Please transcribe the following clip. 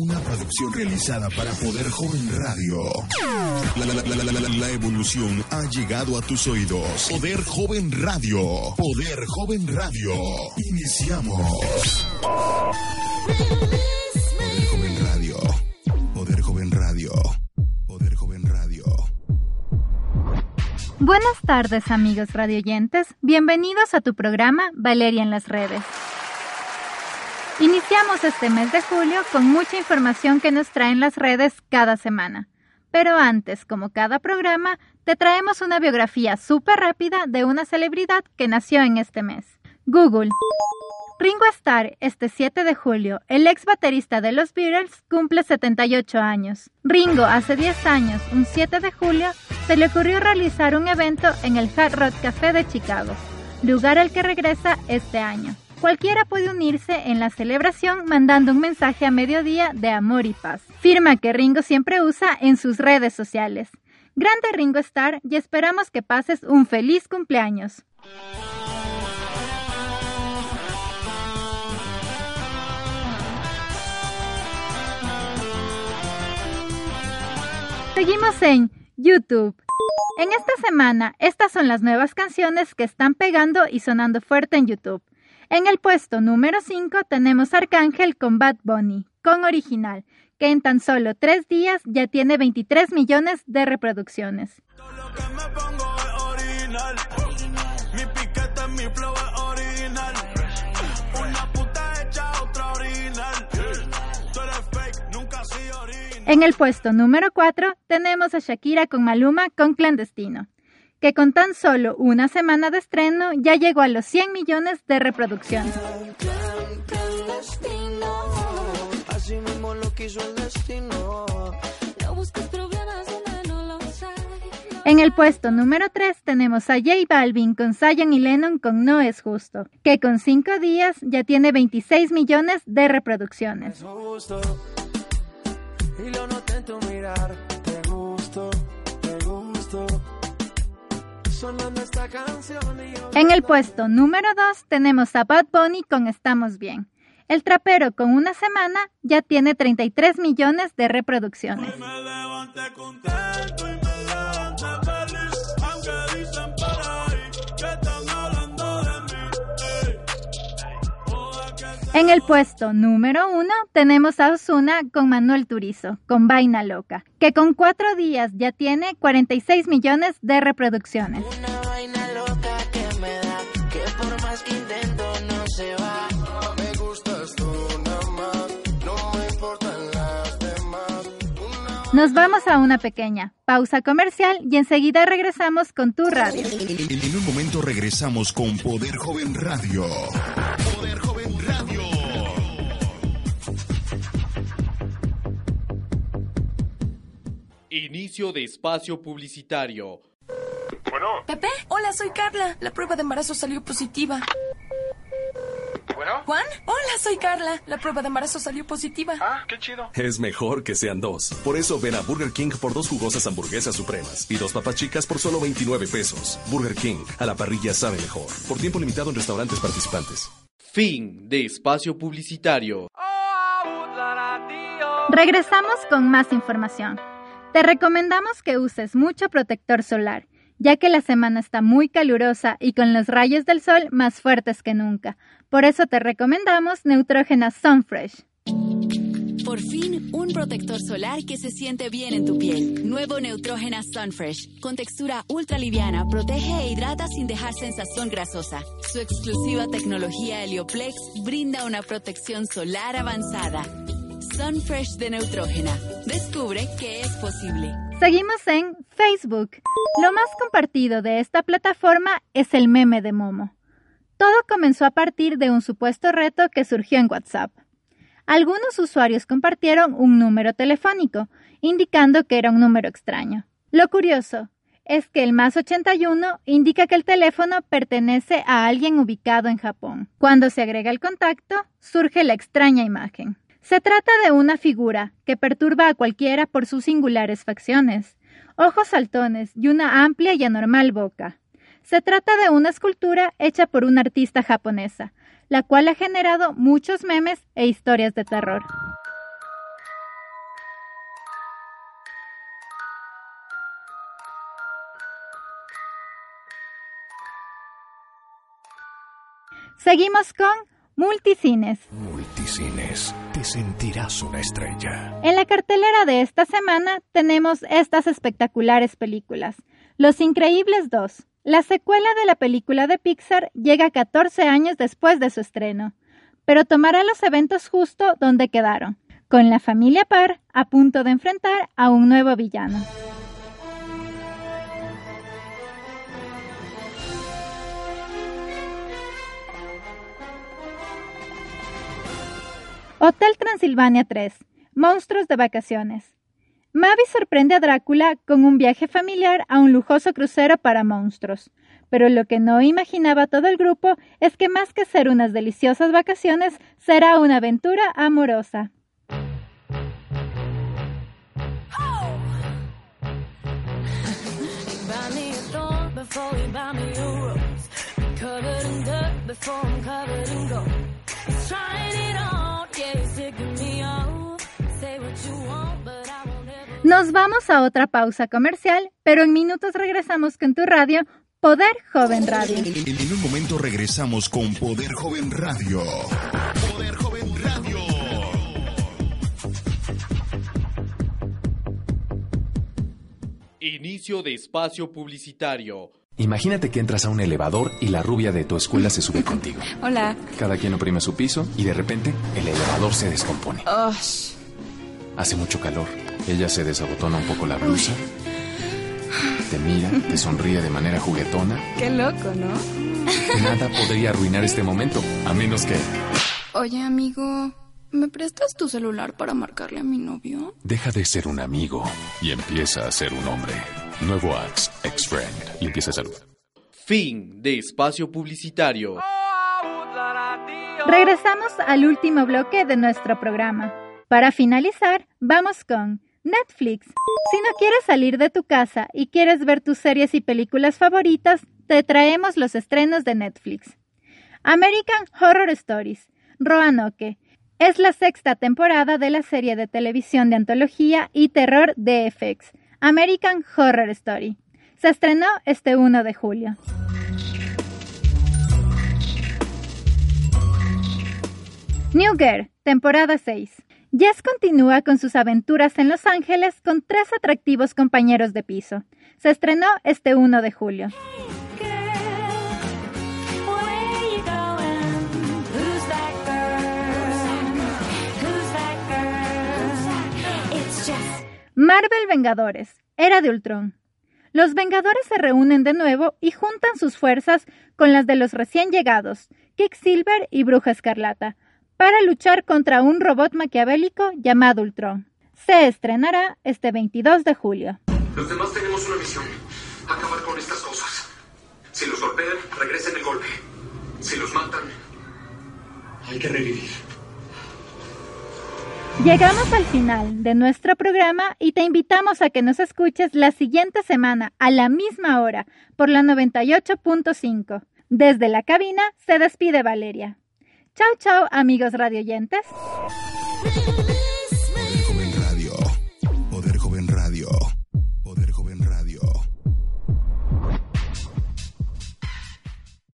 Una producción realizada para Poder Joven Radio. La, evolución ha llegado a tus oídos. Poder Joven Radio. Poder Joven Radio. Iniciamos. Poder Joven Radio. Poder Joven Radio. Poder Joven Radio. Buenas tardes amigos radioyentes, bienvenidos a tu programa Valeria en las redes. Iniciamos este mes de julio con mucha información que nos traen las redes cada semana. Pero antes, como cada programa, te traemos una biografía súper rápida de una celebridad que nació en este mes. Google. Ringo Starr, este 7 de julio, el ex baterista de los Beatles, cumple 78 años. Ringo, hace 10 años, un 7 de julio, se le ocurrió realizar un evento en el Hard Rock Café de Chicago, lugar al que regresa este año. Cualquiera puede unirse en la celebración mandando un mensaje a mediodía de amor y paz. Firma que Ringo siempre usa en sus redes sociales. Grande Ringo Starr y esperamos que pases un feliz cumpleaños. Seguimos en YouTube. En esta semana, estas son las nuevas canciones que están pegando y sonando fuerte en YouTube. En el puesto número 5 tenemos Arcángel con Bad Bunny, con original, que en tan solo tres días ya tiene 23 millones de reproducciones. En el puesto número 4 tenemos a Shakira con Maluma con Clandestino que con tan solo una semana de estreno ya llegó a los 100 millones de reproducciones. En el puesto número 3 tenemos a J Balvin con Zion y Lennon con No es justo, que con 5 días ya tiene 26 millones de reproducciones. En el puesto número 2 tenemos a Bad Bunny con Estamos Bien. El trapero con una semana ya tiene 33 millones de reproducciones. En el puesto número uno tenemos a Osuna con Manuel Turizo, con Vaina Loca, que con cuatro días ya tiene 46 millones de reproducciones. Nos vamos a una pequeña pausa comercial y enseguida regresamos con tu radio. En un momento regresamos con Poder Joven Radio. Poder Joven Inicio de espacio publicitario. Bueno, Pepe, hola, soy Carla. La prueba de embarazo salió positiva. bueno. Juan, hola, soy Carla. La prueba de embarazo salió positiva. Ah, qué chido. Es mejor que sean dos. Por eso ven a Burger King por dos jugosas hamburguesas supremas y dos papas chicas por solo 29 pesos. Burger King, a la parrilla sabe mejor. Por tiempo limitado en restaurantes participantes. Fin de espacio publicitario. Regresamos con más información. Te recomendamos que uses mucho protector solar, ya que la semana está muy calurosa y con los rayos del sol más fuertes que nunca. Por eso te recomendamos Neutrógena Sunfresh. Por fin, un protector solar que se siente bien en tu piel. Nuevo Neutrógena Sunfresh. Con textura ultra liviana, protege e hidrata sin dejar sensación grasosa. Su exclusiva tecnología Helioplex brinda una protección solar avanzada. Sunfresh de Neutrógena. Descubre que es posible. Seguimos en Facebook. Lo más compartido de esta plataforma es el meme de Momo. Todo comenzó a partir de un supuesto reto que surgió en WhatsApp. Algunos usuarios compartieron un número telefónico, indicando que era un número extraño. Lo curioso es que el más 81 indica que el teléfono pertenece a alguien ubicado en Japón. Cuando se agrega el contacto, surge la extraña imagen. Se trata de una figura que perturba a cualquiera por sus singulares facciones, ojos saltones y una amplia y anormal boca. Se trata de una escultura hecha por una artista japonesa, la cual ha generado muchos memes e historias de terror. Seguimos con Multicines. Multicines sentirás una estrella. En la cartelera de esta semana tenemos estas espectaculares películas. Los Increíbles 2. La secuela de la película de Pixar llega 14 años después de su estreno, pero tomará los eventos justo donde quedaron, con la familia Parr a punto de enfrentar a un nuevo villano. Hotel Transilvania 3. Monstruos de vacaciones. Mavi sorprende a Drácula con un viaje familiar a un lujoso crucero para monstruos. Pero lo que no imaginaba todo el grupo es que más que ser unas deliciosas vacaciones, será una aventura amorosa. Nos vamos a otra pausa comercial, pero en minutos regresamos con tu radio, Poder Joven Radio. En, un momento regresamos con Poder Joven Radio. Poder Joven Radio. Inicio de espacio publicitario. Imagínate que entras a un elevador y la rubia de tu escuela se sube contigo. Hola. Cada quien oprime su piso y de repente el elevador se descompone. Hace mucho calor. Ella se desabotona un poco la blusa. Te mira, te sonríe de manera juguetona. Qué loco, ¿no? Nada podría arruinar este momento, a menos que... Oye, amigo, ¿me prestas tu celular para marcarle a mi novio? Deja de ser un amigo y empieza a ser un hombre. Nuevo Axe, ex-friend. Limpieza salud. Fin de espacio publicitario. Regresamos al último bloque de nuestro programa. Para finalizar, vamos con Netflix. Si no quieres salir de tu casa y quieres ver tus series y películas favoritas, te traemos los estrenos de Netflix. American Horror Stories, Roanoke. Es la sexta temporada de la serie de televisión de antología y terror de FX, American Horror Story. Se estrenó este 1 de julio. New Girl, temporada 6. Jess continúa con sus aventuras en Los Ángeles con tres atractivos compañeros de piso. Se estrenó este 1 de julio. Marvel Vengadores, Era de Ultron. Los Vengadores se reúnen de nuevo y juntan sus fuerzas con las de los recién llegados, Quicksilver y Bruja Escarlata, para luchar contra un robot maquiavélico llamado Ultron. Se estrenará este 22 de julio. Los demás tenemos una misión, acabar con estas cosas. Si los golpean, regresen el golpe. Si los matan, hay que revivir. Llegamos al final de nuestro programa y te invitamos a que nos escuches la siguiente semana a la misma hora por la 98.5. Desde la cabina se despide Valeria. Chao, chao, amigos radioyentes.